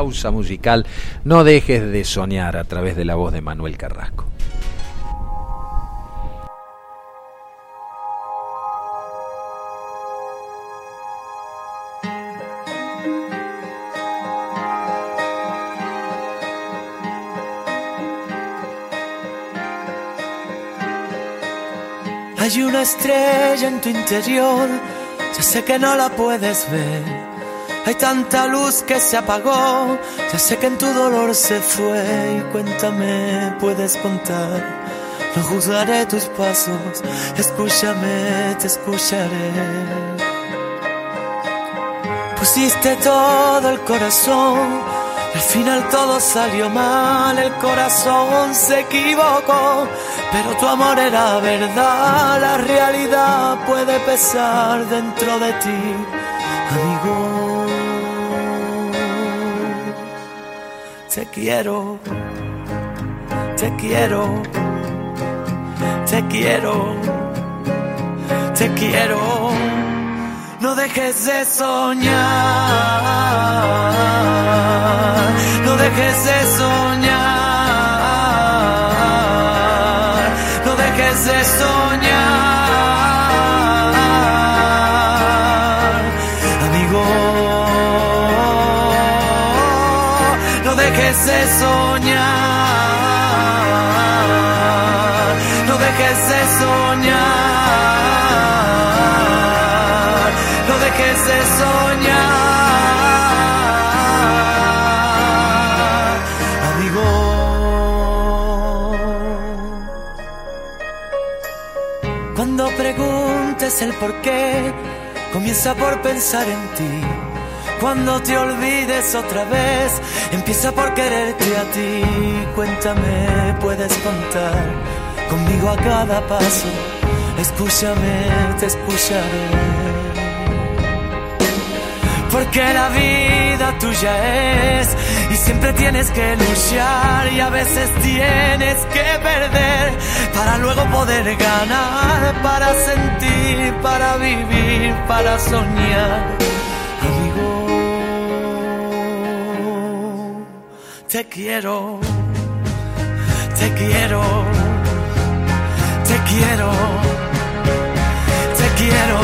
pausa musical, no dejes de soñar a través de la voz de Manuel Carrasco. Hay una estrella en tu interior, ya sé que no la puedes ver. Hay tanta luz que se apagó, ya sé que en tu dolor se fue. Y cuéntame, puedes contar. No juzgaré tus pasos, escúchame, te escucharé. Pusiste todo el corazón al final todo salió mal, el corazón se equivocó, pero tu amor era verdad, la realidad puede pesar dentro de ti, Te quiero, te quiero, te quiero, te quiero. No dejes de soñar dejes de soñar, no dejes de soñar, no dejes de soñar. Cuando preguntes el por qué, comienza por pensar en ti. Cuando te olvides otra vez, empieza por quererte a ti. Cuéntame, puedes contar conmigo a cada paso. Escúchame, te escucharé porque la vida tuya es y siempre tienes que luchar y a veces tienes que perder para luego poder ganar, para sentir, para vivir, para soñar. Amigo, te quiero, te quiero, te quiero, te quiero.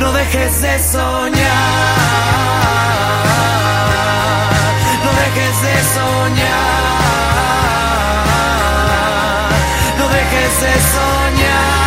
No dejes de soñar, no dejes de soñar, no dejes de soñar,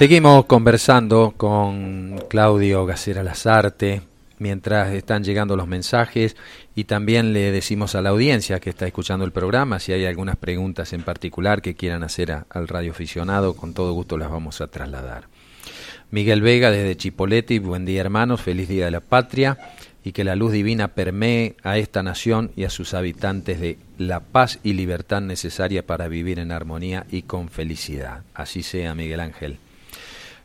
Seguimos conversando con Claudio Gacera Lazarte mientras están llegando los mensajes y también le decimos a la audiencia que está escuchando el programa si hay algunas preguntas en particular que quieran hacer al radio aficionado, con todo gusto las vamos a trasladar. Miguel Vega desde Chipoleti, buen día hermanos, feliz día de la patria y que la luz divina permee a esta nación y a sus habitantes de la paz y libertad necesaria para vivir en armonía y con felicidad. Así sea, Miguel Ángel.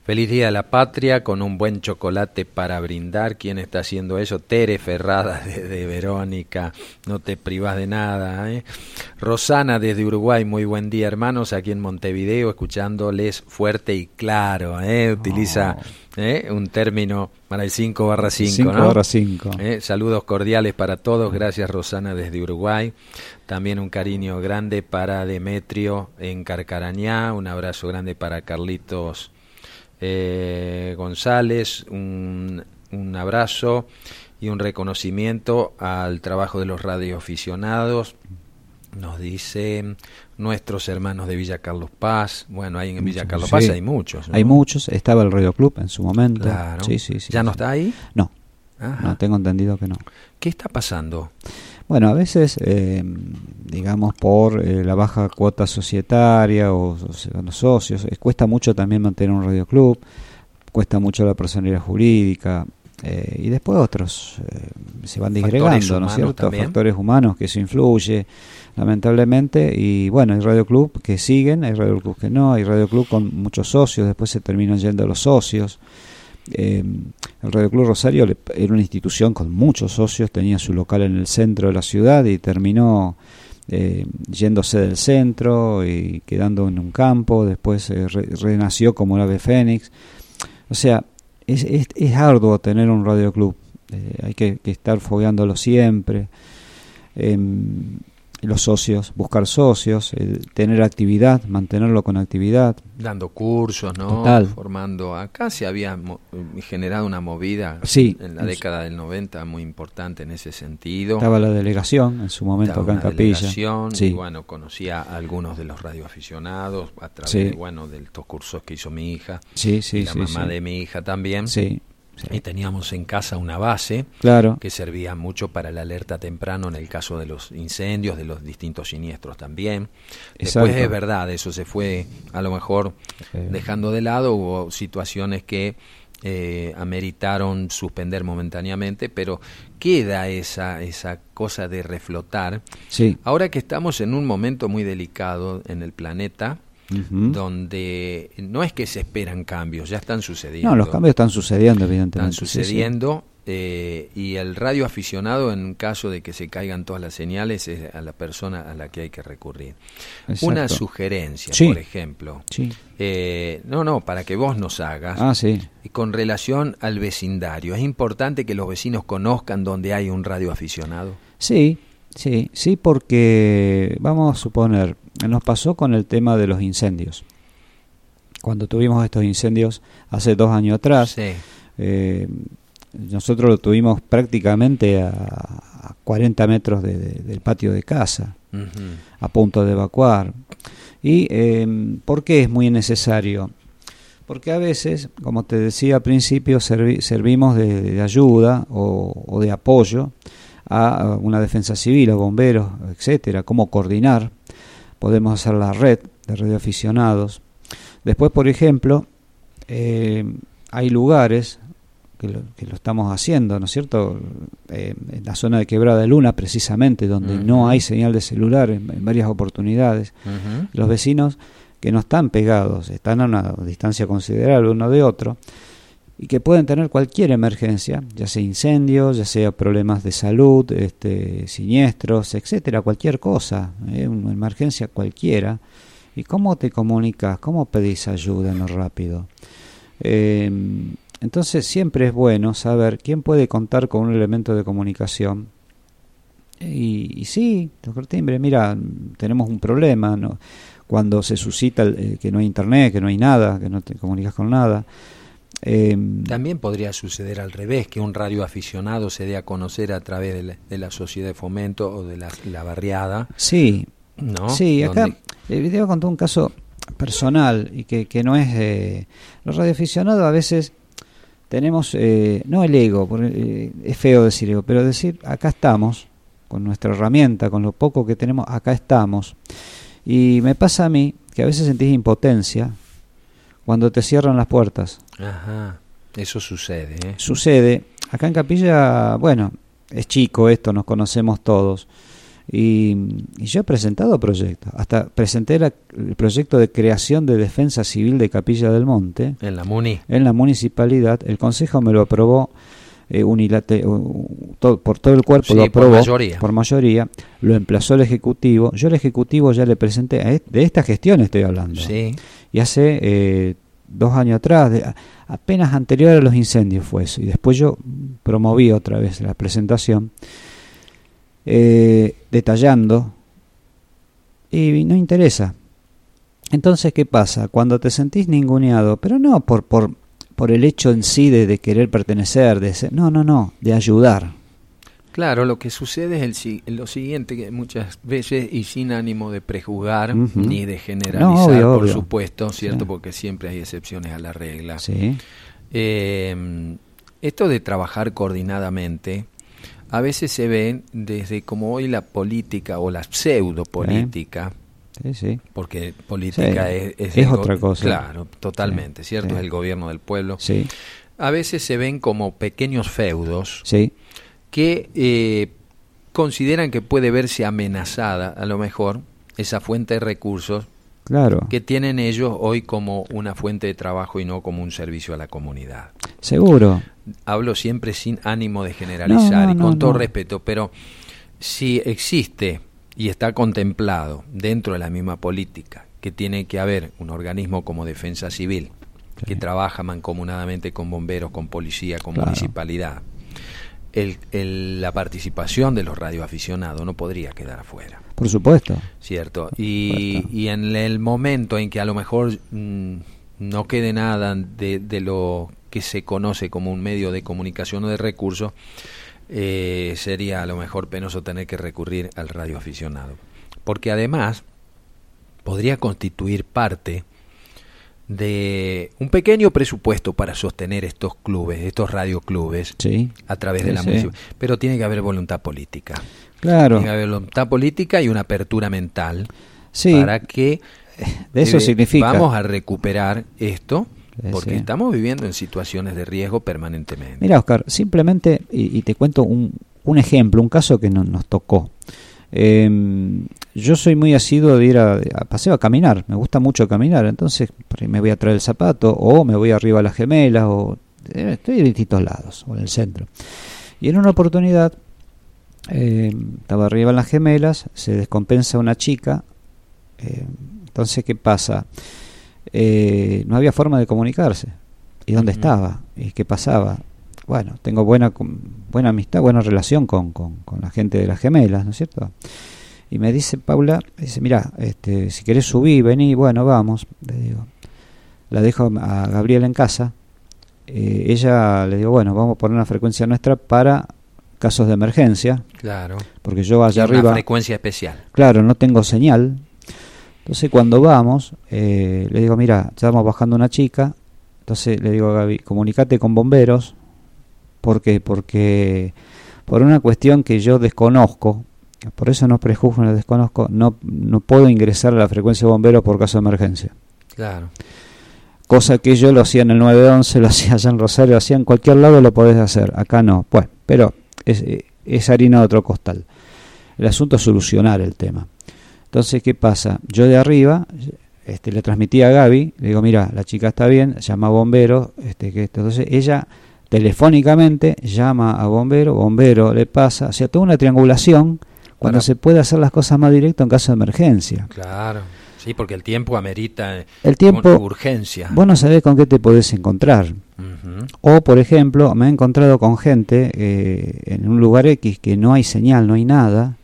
Feliz Día de la Patria con un buen chocolate para brindar. ¿Quién está haciendo eso? Tere Ferrada desde Verónica. No te privas de nada. ¿eh? Rosana desde Uruguay. Muy buen día, hermanos. Aquí en Montevideo, escuchándoles fuerte y claro. ¿eh? Utiliza oh. ¿eh? un término para el 5 barra 5. 5 barra 5. ¿Eh? Saludos cordiales para todos. Gracias, Rosana desde Uruguay. También un cariño grande para Demetrio en Carcarañá. Un abrazo grande para Carlitos eh, González, un, un, abrazo y un reconocimiento al trabajo de los radioaficionados. Nos dice nuestros hermanos de Villa Carlos Paz. Bueno, ahí en Villa Carlos Paz hay muchos. Hay muchos. Estaba el Radio Club en su momento. Claro. Sí, sí, sí, ¿Ya no está ahí? No. No, tengo entendido que no. ¿Qué está pasando? Bueno, a veces, eh, digamos, por eh, la baja cuota societaria o, los socios, eh, cuesta mucho también mantener un radioclub, cuesta mucho la personalidad jurídica y después otros se van disgregando, ¿no es cierto? Factores humanos que eso influye, lamentablemente, y bueno, hay radioclub que siguen, hay radioclub que no, hay radioclub con muchos socios, después se terminan yendo los socios. Eh, el Radio Club Rosario era una institución con muchos socios, tenía su local en el centro de la ciudad y terminó eh, yéndose del centro y quedando en un campo, después eh, renació como el ave fénix. O sea, es, es, arduo tener un radio club, hay que, que, estar fogueándolo siempre. Los socios, buscar socios, tener actividad, mantenerlo con actividad. Dando cursos, ¿no? Formando. Acá se había eh, generado una movida sí, en la década del 90 muy importante en ese sentido. Estaba la delegación en su momento acá en Capilla. Delegación, y bueno, conocía a algunos de los radioaficionados a través bueno, de estos cursos que hizo mi hija. Sí, sí, y la mamá de mi hija también. Sí. Y teníamos en casa una base claro. que servía mucho para la alerta temprano en el caso de los incendios, de los distintos siniestros también. Después es verdad, eso se fue a lo mejor dejando de lado, hubo situaciones que eh, ameritaron suspender momentáneamente, pero queda esa, esa cosa de reflotar. Sí. Ahora que estamos en un momento muy delicado en el planeta, donde no es que se esperan cambios, ya están sucediendo. No, los cambios están sucediendo, evidentemente. Están sucediendo eh, y el radio aficionado, en caso de que se caigan todas las señales, es a la persona a la que hay que recurrir. Una sugerencia, por ejemplo. Eh, no, no, para que vos nos hagas. Ah, sí. Con relación al vecindario, ¿es importante que los vecinos conozcan dónde hay un radio aficionado? Sí, sí, sí, porque vamos a suponer, nos pasó con el tema de los incendios. Cuando tuvimos estos incendios hace dos años atrás, eh, nosotros lo tuvimos prácticamente a, 40 metros del patio de casa, a punto de evacuar. ¿Y eh, por qué es muy necesario? Porque a veces, como te decía al principio, servimos de, ayuda o, de apoyo a una defensa civil, a bomberos, etcétera, cómo coordinar podemos hacer la red de radioaficionados. Después, por ejemplo, eh, hay lugares que lo, que lo, estamos haciendo, ¿no es cierto? Eh, en la zona de Quebrada de Luna, precisamente, donde no hay señal de celular en, varias oportunidades. Los vecinos que no están pegados, están a una distancia considerable uno de otro, y que pueden tener cualquier emergencia, ya sea incendios, ya sea problemas de salud, este, siniestros, etcétera, cualquier cosa, ¿eh? una emergencia cualquiera. ¿Y cómo te comunicas? ¿Cómo pedís ayuda en lo rápido? Eh, entonces siempre es bueno saber quién puede contar con un elemento de comunicación. Y, y sí, doctor Timbre, mira, tenemos un problema, cuando se suscita eh, que no hay internet, que no hay nada, que no te comunicas con nada Em, También podría suceder al revés, que un radio aficionado se dé a conocer a través de la, sociedad de fomento o de la, barriada. Sí, ¿no? Sí, acá le voy a contar un caso personal y que, que no es... Eh, los radioaficionados a veces tenemos, eh, no el ego, porque, es feo decir ego, pero decir, acá estamos, con nuestra herramienta, con lo poco que tenemos, acá estamos. Y me pasa a mí que a veces sentís impotencia cuando te cierran las puertas. Ajá, eso sucede. ¿eh? Sucede. Acá en Capilla, bueno, es chico esto, nos conocemos todos. Y, yo he presentado proyectos. Hasta presenté el proyecto de creación de defensa civil de Capilla del Monte. En la MUNI. En la municipalidad. El Consejo me lo aprobó eh, por todo el cuerpo, lo aprobó por mayoría. por mayoría. Lo emplazó el Ejecutivo. Yo al Ejecutivo ya le presenté, de esta gestión estoy hablando. Sí. Y hace eh, dos años atrás, apenas anterior a los incendios fue eso. Y después yo promoví otra vez la presentación eh, detallando y no interesa. Entonces, ¿qué pasa? Cuando te sentís ninguneado, pero no por, por, por el hecho en sí de, querer pertenecer, de ser, no, no, no, de ayudar. Claro, lo que sucede es el, lo siguiente, que muchas veces, y sin ánimo de prejuzgar ni de generalizar, por supuesto, ¿cierto? Porque siempre hay excepciones a la regla. Sí. Eh, esto de trabajar coordinadamente a veces se ven desde como hoy la política o la pseudo política. Sí, Porque política es, es, otra cosa. Claro, totalmente, ¿cierto? Es el gobierno del pueblo. Sí. A veces se ven como pequeños feudos sí. Que eh, consideran que puede verse amenazada, a lo mejor, esa fuente de recursos claro. que tienen ellos hoy como una fuente de trabajo y no como un servicio a la comunidad. Seguro. Hablo siempre sin ánimo de generalizar y con todo respeto, pero si existe y está contemplado dentro de la misma política que tiene que haber un organismo como Defensa Civil que trabaja mancomunadamente con bomberos, con policía, con municipalidad, el, la participación de los radioaficionados no podría quedar afuera. Por supuesto. Cierto. Y, y en el momento en que a lo mejor mm, no quede nada de, de, lo que se conoce como un medio de comunicación o de recursos, eh, sería a lo mejor penoso tener que recurrir al radioaficionado. Porque además podría constituir parte de un pequeño presupuesto para sostener estos clubes, estos radioclubes, sí. a través de la música. Pero tiene que haber voluntad política. Claro. Tiene que haber voluntad política y una apertura mental sí. para que de eso significa vamos a recuperar esto porque estamos viviendo en situaciones de riesgo permanentemente. Mira, Oscar, simplemente, y, te cuento un, un, ejemplo, un caso que nos tocó. Eh, yo soy muy asiduo de ir a, paseo a caminar, me gusta mucho caminar, entonces me voy a traer el zapato o me voy arriba a las gemelas o eh, estoy en distintos lados o en el centro. Y en una oportunidad eh, estaba arriba en las gemelas, se descompensa una chica, eh, entonces ¿qué pasa? no había forma de comunicarse. ¿Y dónde estaba? ¿Y qué pasaba? Bueno, tengo buena, buena amistad, buena relación con, con, con la gente de las gemelas, ¿no es cierto? Y me dice Paula, dice, mira, este, si querés subir, vení, bueno, vamos. Le digo, la dejo a Gabriela en casa. Eh, ella le digo, bueno, vamos a poner una frecuencia nuestra para casos de emergencia. Claro. Porque yo allá arriba. Una frecuencia especial. Claro, no tengo señal. Entonces cuando vamos, eh, le digo, mira, ya estamos bajando una chica. Entonces le digo a Gaby, comunicate con bomberos. ¿Por qué? Porque por una cuestión que yo desconozco, por eso no prejuzgo, no desconozco, no, no puedo ingresar a la frecuencia de bomberos por caso de emergencia. Claro. Cosa que yo lo hacía en el 911, lo hacía allá en Rosario, lo hacía en cualquier lado, lo podés hacer. Acá no. Pues, pero es, es harina de otro costal. El asunto es solucionar el tema. Entonces, ¿qué pasa? Yo de arriba este, le transmití a Gaby, le digo, mira, la chica está bien, llama a bomberos, este, que entonces ella telefónicamente llama a bombero, bombero le pasa, o sea, toda una triangulación cuando se puede hacer las cosas más directo en caso de emergencia. Claro, sí, porque el tiempo amerita el tiempo, urgencia. Vos no sabés con qué te podés encontrar. O, por ejemplo, me he encontrado con gente eh, en un lugar X que no hay señal, no hay nada,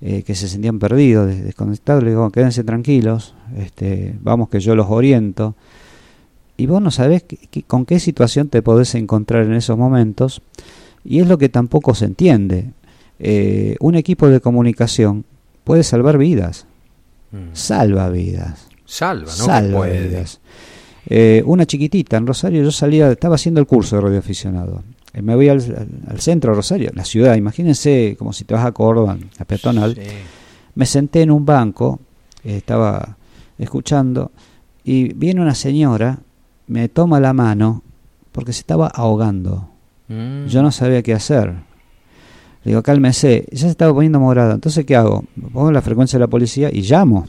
eh, que se sentían perdidos, desconectados. Le digo, quédense tranquilos, este, vamos que yo los oriento. Y vos no sabés con qué situación te podés encontrar en esos momentos. Y es lo que tampoco se entiende. Eh, un equipo de comunicación puede salvar vidas, mm. salva vidas. Salva, ¿no? Salva eh, una chiquitita en Rosario, yo salía, estaba haciendo el curso de radioaficionado. Eh, me voy al, centro de Rosario, la ciudad, imagínense como si te vas a Córdoba, a peatonal. Me senté en un banco, eh, estaba escuchando, y viene una señora, me toma la mano, porque se estaba ahogando. Mm. Yo no sabía qué hacer. Le digo, cálmese, ya se estaba poniendo morada. Entonces, ¿qué hago? Pongo la frecuencia de la policía y llamo.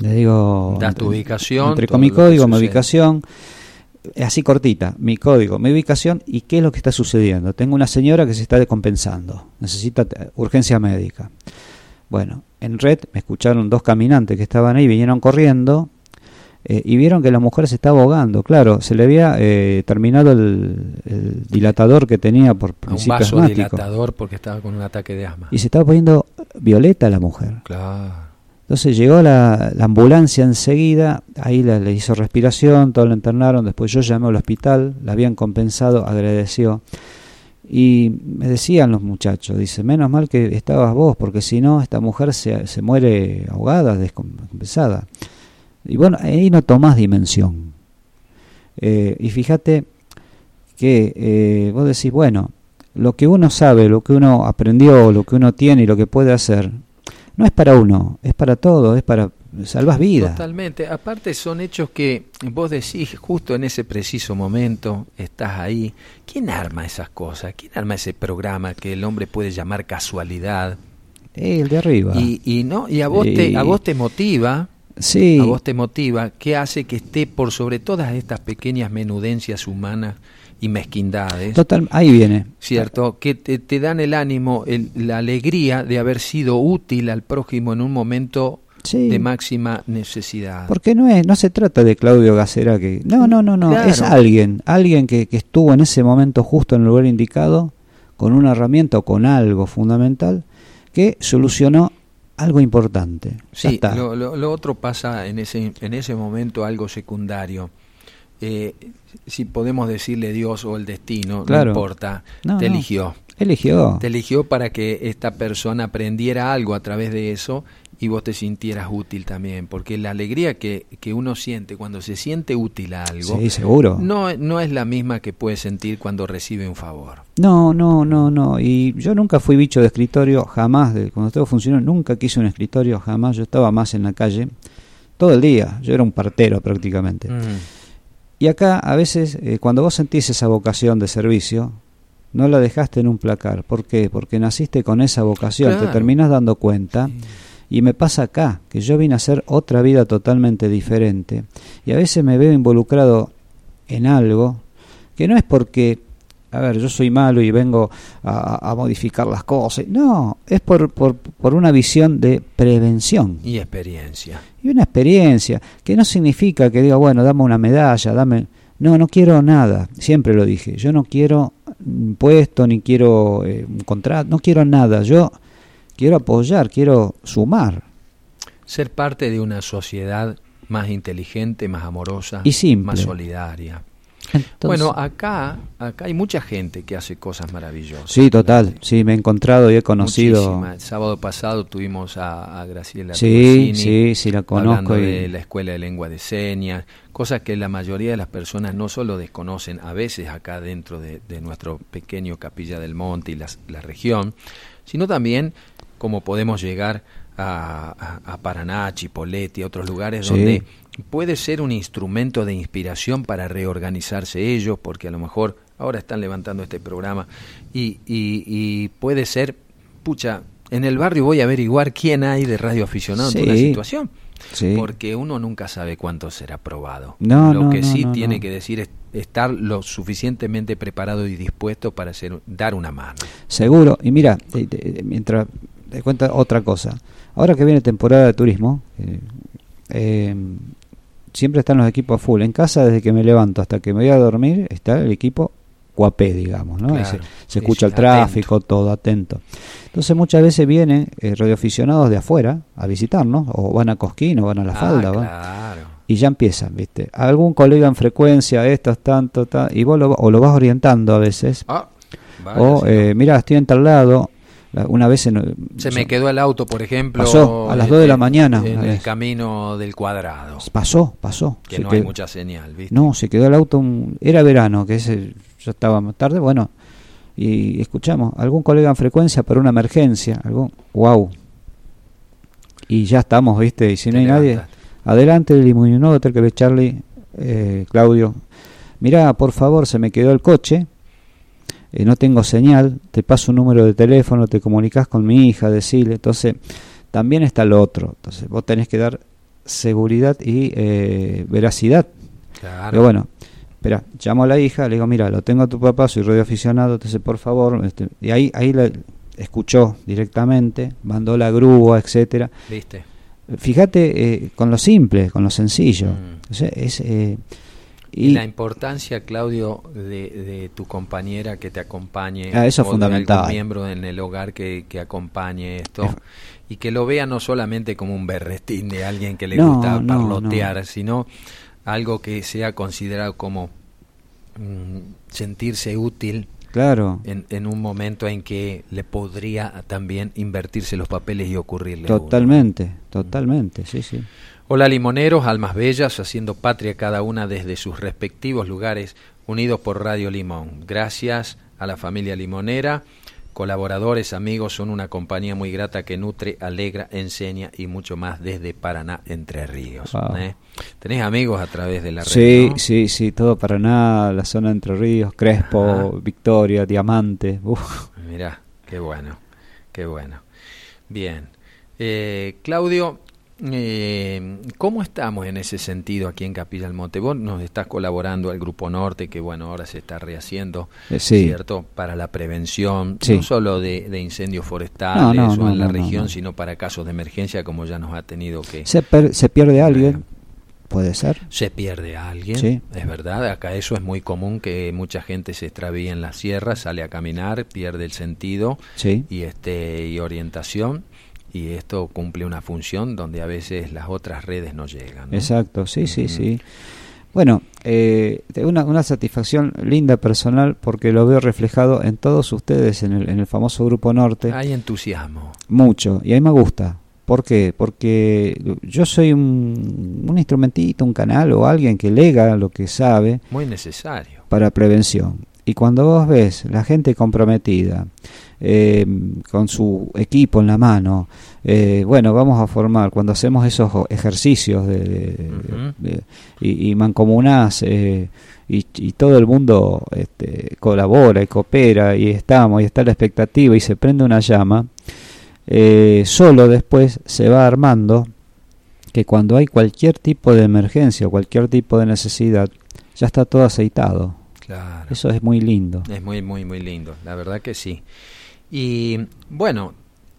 Le digo. Das tu ubicación. Entre con mi código, mi ubicación. Así cortita, mi código, mi ubicación y qué es lo que está sucediendo. Tengo una señora que se está descompensando, necesita urgencia médica. Bueno, en red me escucharon dos caminantes que estaban ahí, vinieron corriendo eh, y vieron que la mujer se estaba ahogando. Claro, se le había eh, terminado el, dilatador que tenía por principio un vaso dilatador porque estaba con un ataque de asma. Y se estaba poniendo violeta la mujer. Claro. Entonces llegó la, ambulancia enseguida, ahí le hizo respiración, todo lo internaron, después yo llamé al hospital, la habían compensado, agradeció. Y me decían los muchachos, dice, menos mal que estabas vos, porque si no, esta mujer se, se muere ahogada, descompensada. Y bueno, ahí no tomás dimensión. Eh, y fíjate que eh, vos decís, bueno, lo que uno sabe, lo que uno aprendió, lo que uno tiene y lo que puede hacer, no es para uno, es para todo, es para salvas vidas. Totalmente. Aparte son hechos que vos decís justo en ese preciso momento, estás ahí. ¿Quién arma esas cosas? ¿Quién arma ese programa que el hombre puede llamar casualidad? El de arriba. Y, y no y a vos te a vos te motiva. Sí. A vos te motiva. ¿Qué hace que esté por sobre todas estas pequeñas menudencias humanas? y mezquindades. Total, ahí viene. ¿Cierto? Que te, dan el ánimo, la alegría de haber sido útil al prójimo en un momento de máxima necesidad. Porque no es, no se trata de Claudio Gacera que. No, no, no, no. Es alguien, alguien que, que estuvo en ese momento justo en el lugar indicado, con una herramienta o con algo fundamental, que solucionó algo importante. Sí, lo, lo, otro pasa en ese, en ese momento algo secundario. Eh, si podemos decirle Dios o el destino, no importa, te eligió. Eligió. Te eligió para que esta persona aprendiera algo a través de eso y vos te sintieras útil también, porque la alegría que, que uno siente cuando se siente útil a algo, sí, seguro. No, no es la misma que puede sentir cuando recibe un favor. No, no, no, no. Y yo nunca fui bicho de escritorio, jamás, de, cuando todo funcionó, nunca quise un escritorio, jamás. Yo estaba más en la calle todo el día. Yo era un partero prácticamente. Mm. Y acá a veces eh, cuando vos sentís esa vocación de servicio, no la dejaste en un placar. ¿Por qué? Porque naciste con esa vocación, te terminas dando cuenta. Y me pasa acá, que yo vine a hacer otra vida totalmente diferente. Y a veces me veo involucrado en algo que no es porque a ver, yo soy malo y vengo a, modificar las cosas. No, es por, por, por, una visión de prevención. Y experiencia. Y una experiencia, que no significa que diga, bueno, dame una medalla, dame... No, no quiero nada, siempre lo dije, yo no quiero puesto, ni quiero eh, un contrato, no quiero nada, yo quiero apoyar, quiero sumar. Ser parte de una sociedad más inteligente, más amorosa, y más solidaria bueno, acá, acá hay mucha gente que hace cosas maravillosas. Sí, total. Sí, me he encontrado y he conocido. El sábado pasado tuvimos a, Graciela. Sí, sí, sí, la conozco. de la Escuela de Lengua de Señas, cosas que la mayoría de las personas no solo desconocen, a veces acá dentro de, nuestro pequeño Capilla del Monte y la región, sino también cómo podemos llegar a, a, Paraná, Chipoleti, a otros lugares donde puede ser un instrumento de inspiración para reorganizarse ellos, porque a lo mejor ahora están levantando este programa y, y, puede ser, pucha, en el barrio voy a averiguar quién hay de radio aficionado en una situación. Porque uno nunca sabe cuánto será probado. lo que sí tiene que decir es estar lo suficientemente preparado y dispuesto para hacer, dar una mano. Seguro. Y mira, mientras te cuenta otra cosa. Ahora que viene temporada de turismo, eh, eh, siempre están los equipos full. En casa, desde que me levanto hasta que me voy a dormir, está el equipo guapé, digamos, ¿no? se, escucha el tráfico, todo atento. Entonces muchas veces vienen eh, radioaficionados de afuera a visitarnos, o van a Cosquín, o van a La ah, Falda, y ya empiezan, ¿viste? Algún colega en frecuencia, estos, tanto, y vos lo, o lo vas orientando a veces. Ah, o, eh, mira, estoy en tal lado, una vez se, me quedó el auto, por ejemplo. Pasó a las 2 de la mañana. En el camino del cuadrado. Pasó, pasó. Que no hay mucha señal, ¿viste? No, se quedó el auto. era verano, que ese, ya estaba más tarde. Bueno, y escuchamos, algún colega en frecuencia para una emergencia. Algún, wow. Y ya estamos, ¿viste? Y si no hay nadie, adelante, el hotel que ve Charlie, eh, Claudio. Mira, por favor, se me quedó el coche eh, no tengo señal, te paso un número de teléfono, te comunicas con mi hija, decirle. Entonces, también está lo otro. Entonces, vos tenés que dar seguridad y eh, veracidad. Claro. Pero bueno, espera, llamo a la hija, le digo, mira, lo tengo a tu papá, soy radioaficionado, entonces por favor, este, y ahí, ahí la escuchó directamente, mandó la grúa, etcétera. Viste. Fíjate eh, con lo simple, con lo sencillo. Mm. es, y, la importancia, Claudio, de, tu compañera que te acompañe, ah, eso o fundamental. algún miembro en el hogar que, acompañe esto, y que lo vea no solamente como un berretín de alguien que le gusta parlotear, sino algo que sea considerado como mm, sentirse útil claro. en, en, un momento en que le podría también invertirse los papeles y ocurrirle totalmente totalmente sí sí Hola limoneros, almas bellas, haciendo patria cada una desde sus respectivos lugares, unidos por Radio Limón. Gracias a la familia limonera, colaboradores, amigos, son una compañía muy grata que nutre, alegra, enseña y mucho más desde Paraná, Entre Ríos. ¿eh? ¿Tenés amigos a través de la red? Sí, sí, sí, todo Paraná, la zona Entre Ríos, Crespo, Victoria, Diamante. Uf. Mirá, qué bueno, qué bueno. Bien. Eh, Claudio, eh, ¿Cómo estamos en ese sentido aquí en Capilla del Monte? Vos nos estás colaborando al Grupo Norte, que bueno, ahora se está rehaciendo, eh, ¿cierto? Para la prevención, no solo de, incendios forestales o en la región, sino para casos de emergencia, como ya nos ha tenido que... ¿Se, se pierde alguien? ¿Puede ser? Se pierde alguien, es verdad. Acá eso es muy común que mucha gente se extravíe en la sierra, sale a caminar, pierde el sentido y, este, y orientación y esto cumple una función donde a veces las otras redes no llegan. Exacto, sí, sí, sí. Bueno, eh, una, una satisfacción linda personal porque lo veo reflejado en todos ustedes en el, en el famoso Grupo Norte. Hay entusiasmo. Mucho, y a mí me gusta. ¿Por qué? Porque yo soy un, un instrumentito, un canal o alguien que lega lo que sabe. Muy necesario. Para prevención. Y cuando vos ves la gente comprometida, eh, con su equipo en la mano, eh, bueno, vamos a formar, cuando hacemos esos ejercicios de, y, y, mancomunás eh, y, todo el mundo este, colabora y coopera y estamos y está la expectativa y se prende una llama, solo después se va armando que cuando hay cualquier tipo de emergencia o cualquier tipo de necesidad, ya está todo aceitado eso es muy lindo. Es muy, muy, muy lindo. La verdad que sí. Y bueno,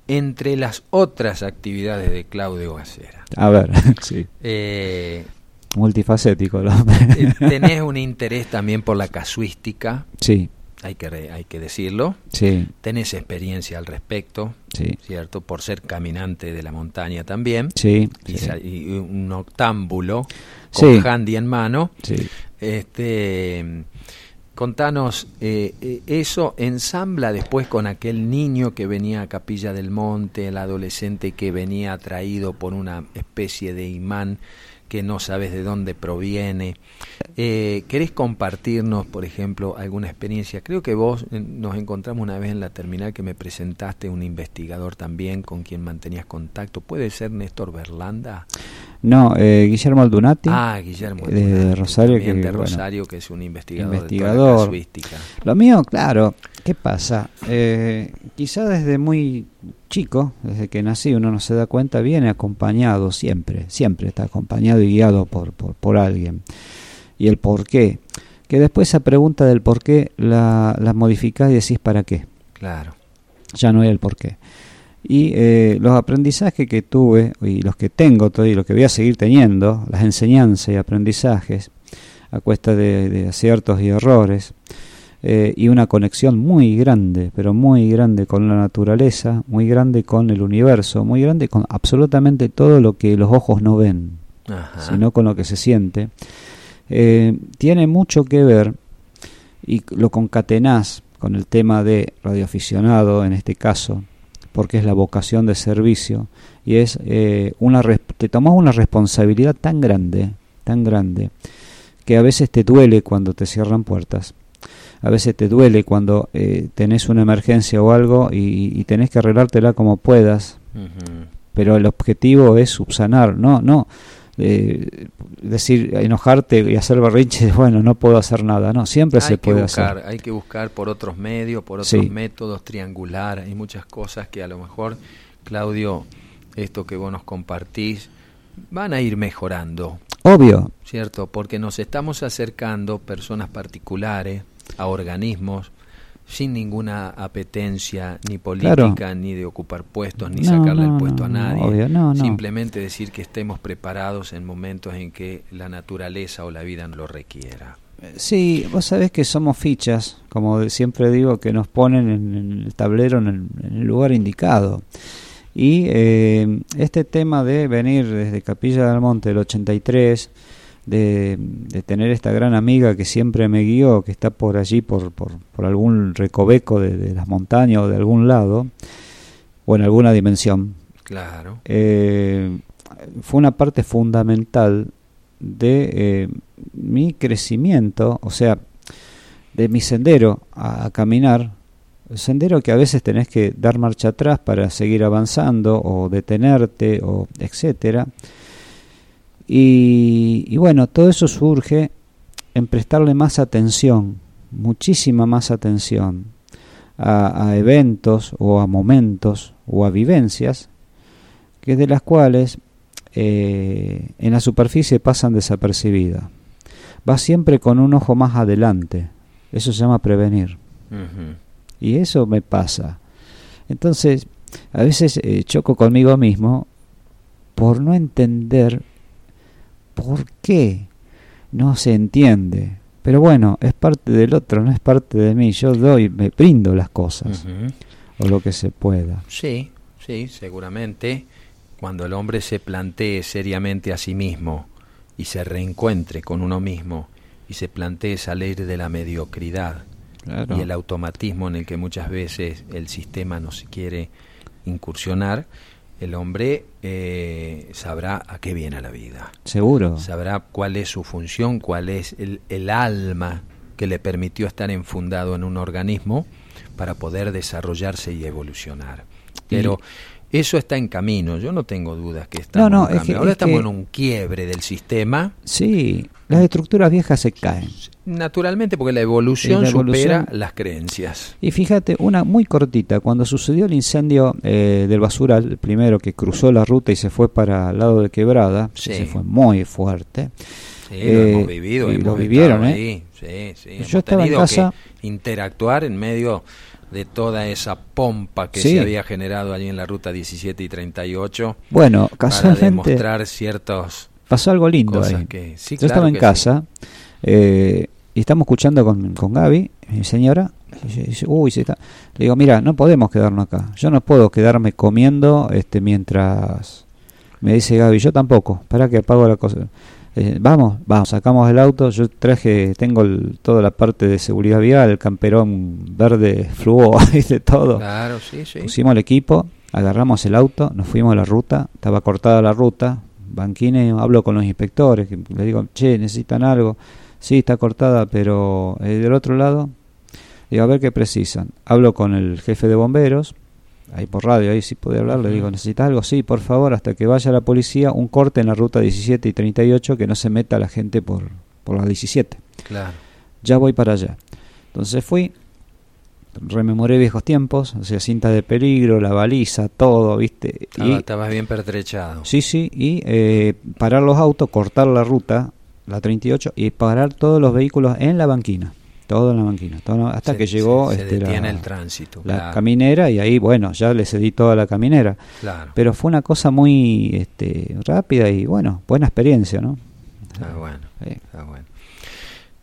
entre las otras actividades de Claudio Gacera. A ver, sí. Eh, Multifacético eh, tenés un interés también por la casuística. Sí. Hay que, hay que decirlo. Sí. Tenés experiencia al respecto. Sí. ¿Cierto? Por ser caminante de la montaña también. Sí. Y, un octámbulo con handy en mano. Sí. Este Contanos, eh, eh, eso ensambla después con aquel niño que venía a Capilla del Monte, el adolescente que venía atraído por una especie de imán que no sabes de dónde proviene. Eh, ¿Querés compartirnos, por ejemplo, alguna experiencia? Creo que vos eh, nos encontramos una vez en la terminal que me presentaste un investigador también con quien mantenías contacto. ¿Puede ser Néstor Berlanda? No, eh, Guillermo Aldunati. Ah, Guillermo De Rosario. Que, de Rosario, que es un investigador, investigador. De Lo mío, claro. ¿Qué pasa? Eh, quizá desde muy chico, desde que nací, uno no se da cuenta, viene acompañado siempre, siempre está acompañado y guiado por, por, por alguien. Y el por qué. Que después esa pregunta del por qué la, la modificás y decís para qué. Claro. Ya no es el por qué. Y eh, los aprendizajes que tuve y los que tengo y los que voy a seguir teniendo, las enseñanzas y aprendizajes a cuesta de, aciertos y errores, eh, y una conexión muy grande, pero muy grande con la naturaleza, muy grande con el universo, muy grande con absolutamente todo lo que los ojos no ven, sino con lo que se siente, eh, tiene mucho que ver y lo concatenás con el tema de radioaficionado en este caso, porque es la vocación de servicio y es eh, una te tomas una responsabilidad tan grande, tan grande que a veces te duele cuando te cierran puertas. A veces te duele cuando eh, tenés una emergencia o algo y, tenés que arreglártela como puedas. Pero el objetivo es subsanar, no, no eh, decir, enojarte y hacer berrinches, bueno, no puedo hacer nada, no, siempre se puede buscar, hacer. Hay que buscar por otros medios, por otros métodos, triangular, hay muchas cosas que a lo mejor, Claudio, esto que vos nos compartís, van a ir mejorando. Obvio. ¿Cierto? Porque nos estamos acercando personas particulares a organismos sin ninguna apetencia ni política, ni de ocupar puestos, ni sacarle el puesto a nadie. Simplemente decir que estemos preparados en momentos en que la naturaleza o la vida lo requiera. Sí, vos sabés que somos fichas, como siempre digo, que nos ponen en el tablero en el, lugar indicado. Y eh, este tema de venir desde Capilla del Monte del 83, de, tener esta gran amiga que siempre me guió, que está por allí, por, por, por algún recoveco de, las montañas o de algún lado, o en alguna dimensión. Claro. Eh, fue una parte fundamental de eh, mi crecimiento, o sea, de mi sendero a, caminar, el sendero que a veces tenés que dar marcha atrás para seguir avanzando o detenerte o etcétera y, bueno, todo eso surge en prestarle más atención, muchísima más atención a, eventos o a momentos o a vivencias que de las cuales eh, en la superficie pasan desapercibidas. Va siempre con un ojo más adelante. Eso se llama prevenir. Y eso me pasa. Entonces, a veces eh, choco conmigo mismo por no entender ¿Por qué? No se entiende. Pero bueno, es parte del otro, no es parte de mí. Yo doy, me brindo las cosas. O lo que se pueda. Sí, sí, seguramente. Cuando el hombre se plantee seriamente a sí mismo y se reencuentre con uno mismo y se plantee salir de la mediocridad y el automatismo en el que muchas veces el sistema nos quiere incursionar, el hombre eh, sabrá a qué viene la vida. Seguro. Sabrá cuál es su función, cuál es el, alma que le permitió estar enfundado en un organismo para poder desarrollarse y evolucionar. Pero eso está en camino, yo no tengo dudas que está no, en Ahora estamos en un quiebre del sistema. Sí, las estructuras viejas se caen. Naturalmente, porque la evolución, supera las creencias. Y fíjate, una muy cortita, cuando sucedió el incendio eh, del basural, el primero que cruzó la ruta y se fue para el lado de Quebrada, se fue muy fuerte. Sí, lo hemos eh, vivido. Y lo vivieron, ¿eh? Sí, sí. Yo estaba en casa. Que interactuar en medio de toda esa pompa que se había generado allí en la ruta 17 y 38. Bueno, casualmente. Para demostrar ciertos. Pasó algo lindo ahí. Que, Yo estaba en casa eh, y estamos escuchando con, con Gaby, mi señora. uy, se está. Le digo, mira, no podemos quedarnos acá. Yo no puedo quedarme comiendo este mientras. Me dice Gaby, yo tampoco. Para que apago la cosa. Eh, vamos, vamos, sacamos el auto. Yo traje, tengo toda la parte de seguridad vial, el camperón verde fluo, de todo. Claro, sí, sí. Pusimos el equipo, agarramos el auto, nos fuimos a la ruta. Estaba cortada la ruta. Banquine, hablo con los inspectores, que le digo, che, necesitan algo. Sí, está cortada, pero eh, del otro lado, digo, a ver qué precisan. Hablo con el jefe de bomberos ahí por radio, ahí sí puede hablar, le digo, ¿necesita algo? Sí, por favor, hasta que vaya la policía, un corte en la ruta 17 y 38, que no se meta la gente por, por la 17. Claro. Ya voy para allá. Entonces fui, rememoré viejos tiempos, o sea, cinta de peligro, la baliza, todo, ¿viste? y, estabas bien pertrechado. Sí, sí, y eh, parar los autos, cortar la ruta, la 38, y parar todos los vehículos en la banquina todo en la banquina, hasta que llegó este, la, el tránsito, la caminera y ahí, bueno, ya le cedí toda la caminera. Pero fue una cosa muy este, rápida y, bueno, buena experiencia, ¿no? Está bueno, está bueno.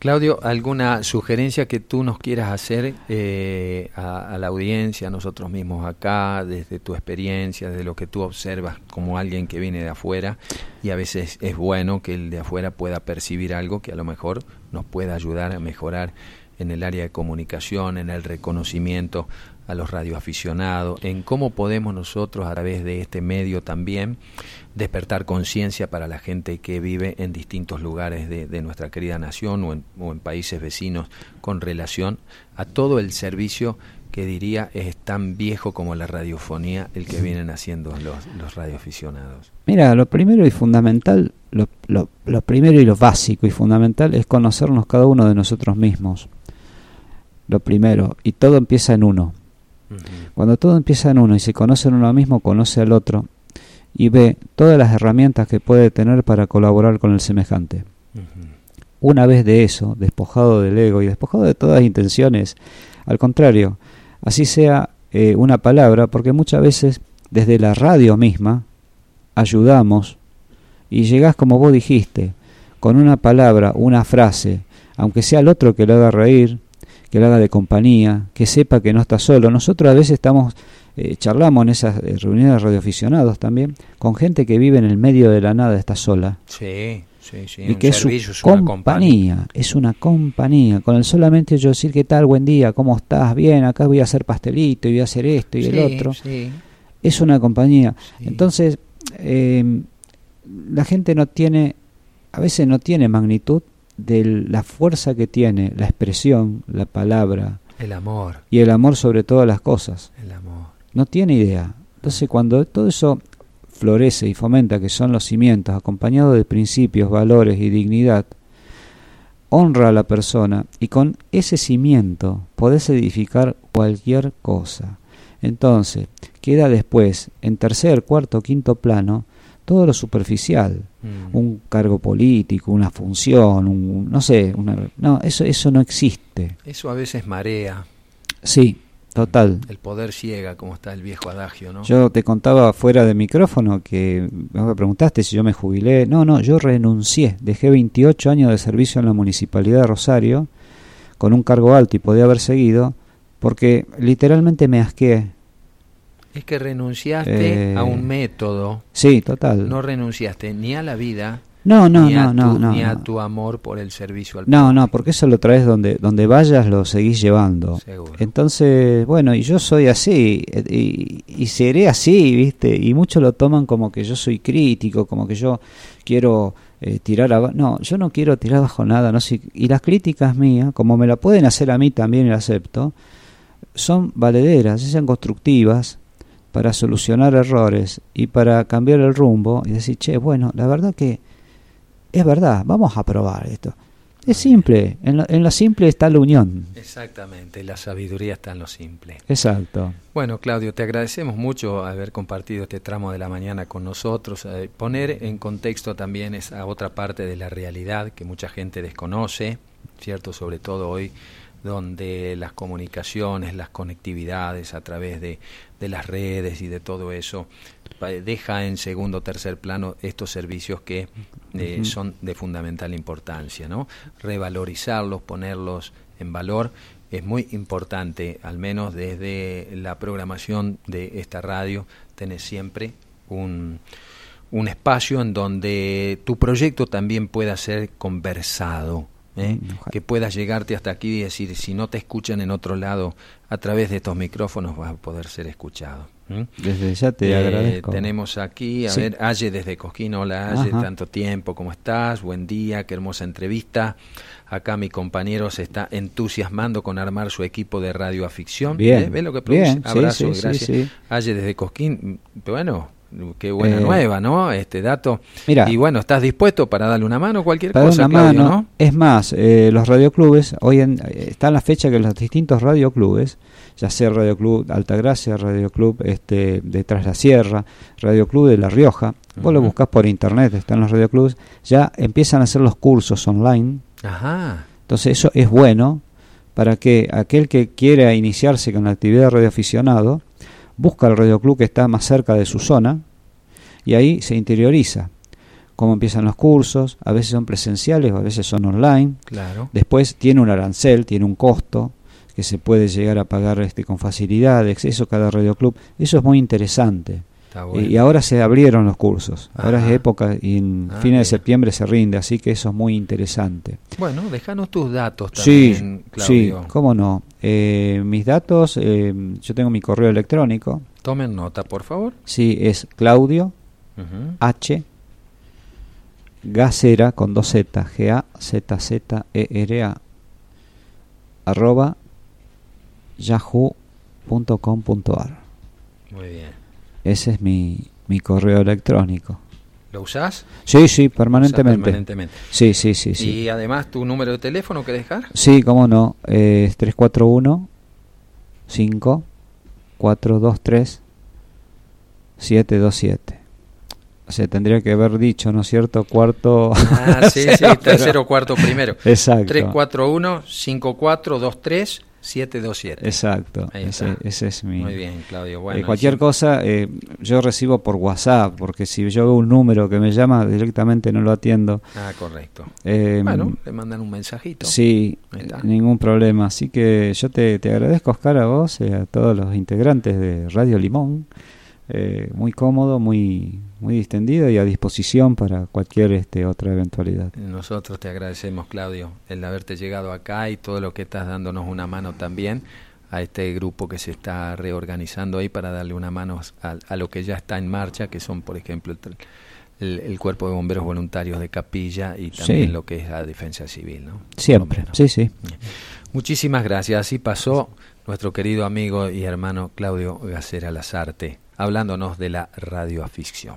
Claudio, ¿alguna sugerencia que tú nos quieras hacer eh, a, la audiencia, a nosotros mismos acá, desde tu experiencia, desde lo que tú observas como alguien que viene de afuera? Y a veces es bueno que el de afuera pueda percibir algo que a lo mejor nos pueda ayudar a mejorar en el área de comunicación, en el reconocimiento a los radioaficionados, en cómo podemos nosotros a través de este medio también despertar conciencia para la gente que vive en distintos lugares de, nuestra querida nación o en, o en, países vecinos con relación a todo el servicio que diría es tan viejo como la radiofonía el que vienen haciendo los, los radioaficionados. Mira, lo primero y fundamental, lo, lo, lo primero y lo básico y fundamental es conocernos cada uno de nosotros mismos. Lo primero, y todo empieza en uno cuando todo empieza en uno y se conoce en uno mismo, conoce al otro y ve todas las herramientas que puede tener para colaborar con el semejante. Una vez de eso, despojado del ego y despojado de todas las intenciones, al contrario, así sea eh, una palabra, porque muchas veces desde la radio misma ayudamos y llegás como vos dijiste, con una palabra, una frase, aunque sea el otro que lo haga reír, que lo haga de compañía, que sepa que no está solo. Nosotros a veces estamos, eh, charlamos en esas eh, reuniones de radioaficionados también, con gente que vive en el medio de la nada, está sola. Sí, sí, sí. Y que es su compañía, es una compañía. Con el solamente yo decir, ¿qué tal? Buen día, ¿cómo estás? Bien, acá voy a hacer pastelito y voy a hacer esto y el otro. Es una compañía. Entonces, eh, la gente no tiene, a veces no tiene magnitud de la fuerza que tiene la expresión, la palabra. El amor. Y el amor sobre todas las cosas. El amor. No tiene idea. Entonces cuando todo eso florece y fomenta, que son los cimientos, acompañado de principios, valores y dignidad, honra a la persona y con ese cimiento podés edificar cualquier cosa. Entonces, queda después, en tercer, cuarto, quinto plano, todo lo superficial, mm. un cargo político, una función, un, no sé, una, no, eso, eso no existe. Eso a veces marea. Sí, total. El poder ciega, como está el viejo adagio, ¿no? Yo te contaba fuera de micrófono que me preguntaste si yo me jubilé. No, no, yo renuncié, dejé 28 años de servicio en la Municipalidad de Rosario con un cargo alto y podía haber seguido porque literalmente me asqué es que renunciaste a un eh, método. Sí, total. No renunciaste ni a la vida. No, no, ni no, no, Ni a tu amor por el servicio al No, no, porque eso lo traes donde, donde vayas, lo seguís llevando. Seguro. Entonces, bueno, y yo soy así, y, y, seré así, ¿viste? Y muchos lo toman como que yo soy crítico, como que yo quiero eh, tirar abajo. No, yo no quiero tirar abajo nada, no sé. Y las críticas mías, como me la pueden hacer a mí también y la acepto, son valederas, sean constructivas, para solucionar errores y para cambiar el rumbo y decir, che, bueno, la verdad que es verdad, vamos a probar esto. Es simple, en lo, en lo, simple está la unión. Exactamente, la sabiduría está en lo simple. Exacto. Bueno, Claudio, te agradecemos mucho haber compartido este tramo de la mañana con nosotros, eh, poner en contexto también esa otra parte de la realidad que mucha gente desconoce, ¿cierto? Sobre todo hoy donde las comunicaciones, las conectividades a través de, de las redes y de todo eso deja en segundo o tercer plano estos servicios que eh, son de fundamental importancia, ¿no? Revalorizarlos, ponerlos en valor es muy importante, al menos desde la programación de esta radio, tenés siempre un, un espacio en donde tu proyecto también pueda ser conversado, ¿eh? Mm, que puedas llegarte hasta aquí y decir, si no te escuchan en otro lado, a través de estos micrófonos vas a poder ser escuchado. Desde ya te eh, agradezco. Tenemos aquí, a ver, Aye desde Cosquín, hola Aye, tanto tiempo, ¿cómo estás? Buen día, qué hermosa entrevista. Acá mi compañero se está entusiasmando con armar su equipo de radioaficción. Bien, ¿Ve lo que produce? Abrazo, gracias. Aye desde Cosquín, bueno, qué buena eh, nueva, ¿no? Este dato. Mira, y bueno, ¿estás dispuesto para darle una mano cualquier cosa, una mano, ¿no? Es más, eh, los radioclubes, hoy en, eh, está en la fecha que los distintos radioclubes, ya sea Radio Club Altagracia, Radio Club este, de Tras la Sierra, Radio Club de La Rioja, vos lo buscas por internet, están los radioclubes, ya empiezan a hacer los cursos online. Ajá. Entonces eso es bueno para que aquel que quiera iniciarse con la actividad de radioaficionado, busca el radioclub que está más cerca de su zona y ahí se interioriza cómo empiezan los cursos, a veces son presenciales o a veces son online. Claro. Después tiene un arancel, tiene un costo que se puede llegar a pagar este con facilidad, a cada radioclub. Eso es muy interesante. Y ahora se abrieron los cursos. Ahora es época y en ah, fines de septiembre se rinde, así que eso es muy interesante. Bueno, déjanos tus datos también, sí, Sí, cómo no. Eh, mis datos, eh, yo tengo mi correo electrónico. Tomen nota, por favor. Sí, es Claudio H Gacera con dos Z, G A Z Z E R A arroba yahoo.com.ar. Muy bien. Ese es mi, mi correo electrónico. ¿Lo usás? Sí, sí, permanentemente. permanentemente. Sí, sí, sí, sí. ¿Y además tu número de teléfono que dejar? Sí, cómo no. es 341 5 423 727. O sea, tendría que haber dicho, ¿no es cierto? Cuarto. Ah, sí, sí, tercero, cuarto, primero. Exacto. 341 5423 727. Exacto, ese, ese, es mi... Muy bien, Claudio. Bueno, eh, cualquier cosa eh, yo recibo por WhatsApp, porque si yo veo un número que me llama, directamente no lo atiendo. Ah, correcto. Eh, bueno, le mandan un mensajito. Sí, ningún problema. Así que yo te, te agradezco, Oscar, a vos y a todos los integrantes de Radio Limón. Muy cómodo, muy muy distendido y a disposición para cualquier este, otra eventualidad. Nosotros te agradecemos, Claudio, el haberte llegado acá y todo lo que estás dándonos una mano también a este grupo que se está reorganizando ahí para darle una mano a, lo que ya está en marcha, que son, por ejemplo, el, Cuerpo de Bomberos Voluntarios de Capilla y también lo que es la Defensa Civil. ¿no? Siempre, sí, sí. Muchísimas gracias. Así pasó nuestro querido amigo y hermano Claudio Gacera Lazarte, hablándonos de la radioaficción.